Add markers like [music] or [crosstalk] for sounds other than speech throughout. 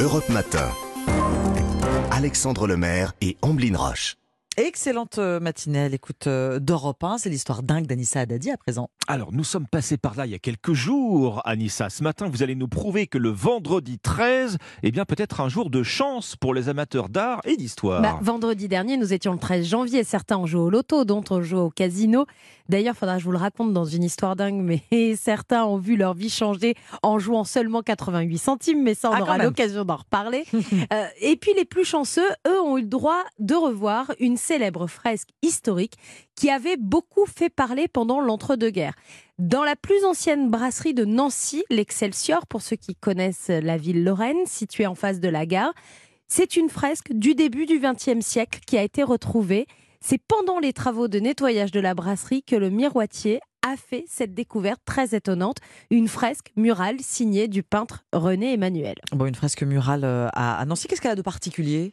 Europe Matin. Alexandre Lemaire et Amblin Roche. Excellente euh, matinée à l'écoute euh, d'Europe 1. C'est l'histoire dingue d'Anissa Haddadi à présent. Alors, nous sommes passés par là il y a quelques jours, Anissa. Ce matin, vous allez nous prouver que le vendredi 13, eh bien, peut-être un jour de chance pour les amateurs d'art et d'histoire. Bah, vendredi dernier, nous étions le 13 janvier. Certains ont joué au loto, d'autres ont joué au casino. D'ailleurs, faudra que je vous le raconte dans une histoire dingue, mais [laughs] certains ont vu leur vie changer en jouant seulement 88 centimes, mais ça, on Ah, aura l'occasion d'en reparler. [laughs] Euh, et puis, les plus chanceux, eux, ont eu le droit de revoir une célèbre fresque historique qui avait beaucoup fait parler pendant l'entre-deux-guerres. Dans la plus ancienne brasserie de Nancy, l'Excelsior, pour ceux qui connaissent la ville lorraine, située en face de la gare, c'est une fresque du début du XXe siècle qui a été retrouvée. C'est pendant les travaux de nettoyage de la brasserie que le miroitier a fait cette découverte très étonnante, une fresque murale signée du peintre René Emmanuel. Bon, une fresque murale euh, à à Nancy, qu'est-ce qu'elle a de particulier?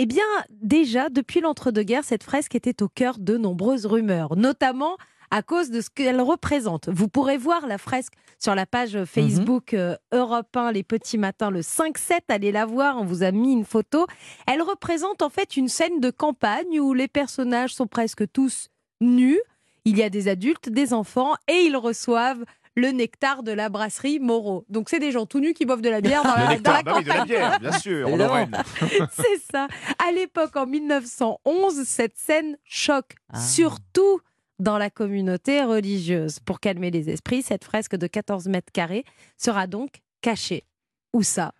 Eh bien, déjà, depuis l'entre-deux-guerres, cette fresque était au cœur de nombreuses rumeurs, notamment à cause de ce qu'elle représente. Vous pourrez voir la fresque sur la page Facebook euh, Europe 1 Les Petits Matins le 5-7. Allez la voir, on vous a mis une photo. Elle représente en fait une scène de campagne où les personnages sont presque tous nus. Il y a des adultes, des enfants et ils reçoivent le nectar de la brasserie Moreau. Donc c'est des gens tout nus qui boivent de la bière dans Le la, dans nectar, la bah oui, de la bière, bien sûr. [laughs] C'est ça. À l'époque, en 1911, cette scène choque, Ah. surtout dans la communauté religieuse. Pour calmer les esprits, cette fresque de 14 mètres carrés sera donc cachée. Où ça?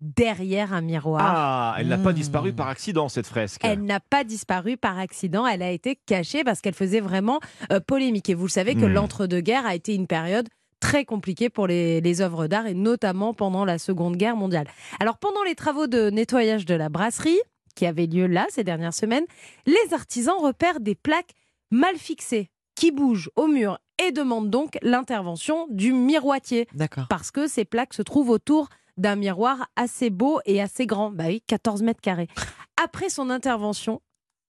Derrière un miroir. Ah, elle n'a pas Mmh. disparu par accident, cette fresque. Elle n'a pas disparu par accident, elle a été cachée parce qu'elle faisait vraiment euh, polémique. Et vous le savez que Hmm. l'entre-deux-guerres a été une période très compliquée pour les, les œuvres d'art et notamment pendant la Seconde Guerre mondiale. Alors pendant les travaux de nettoyage de la brasserie, qui avaient lieu là ces dernières semaines, les artisans repèrent des plaques mal fixées qui bougent au mur et demandent donc l'intervention du miroitier D'accord. parce que ces plaques se trouvent autour d'un miroir assez beau et assez grand. Bah oui, 14 mètres carrés. [laughs] Après son intervention,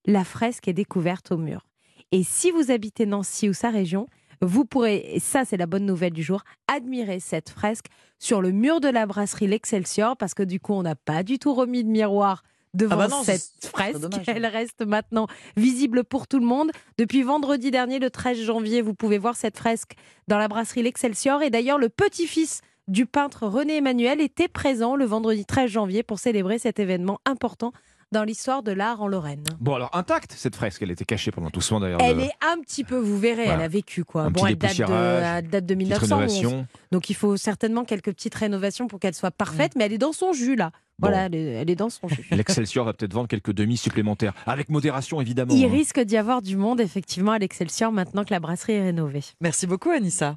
la fresque est découverte au mur. Et si vous habitez Nancy ou sa région, vous pourrez, et ça c'est la bonne nouvelle du jour, admirer cette fresque sur le mur de la brasserie L'Excelsior, parce que du coup on n'a pas du tout remis de miroir devant Ah bah non, cette fresque. dommage. Elle reste maintenant visible pour tout le monde. Depuis vendredi dernier, le 13 janvier, vous pouvez voir cette fresque dans la brasserie L'Excelsior. Et d'ailleurs, le petit-fils du peintre René Emmanuel était présent le vendredi 13 janvier pour célébrer cet événement important dans l'histoire de l'art en Lorraine. Bon, alors, intacte, cette fresque. Elle était cachée pendant tout ce temps, d'ailleurs. Elle de- est un petit peu, vous verrez, Voilà. elle a vécu quoi. Un Bon, petit elle date de, dépoussiérage, elle date de Petite 1911. rénovation. Donc il faut certainement quelques petites rénovations pour qu'elle soit parfaite, mais elle est dans son jus là. Voilà, elle est, elle est dans son jus. [laughs] L'Excelsior va peut-être vendre quelques demi supplémentaires. Avec modération, évidemment. Il hein. risque d'y avoir du monde effectivement à l'Excelsior maintenant que la brasserie est rénovée. Merci beaucoup, Anissa.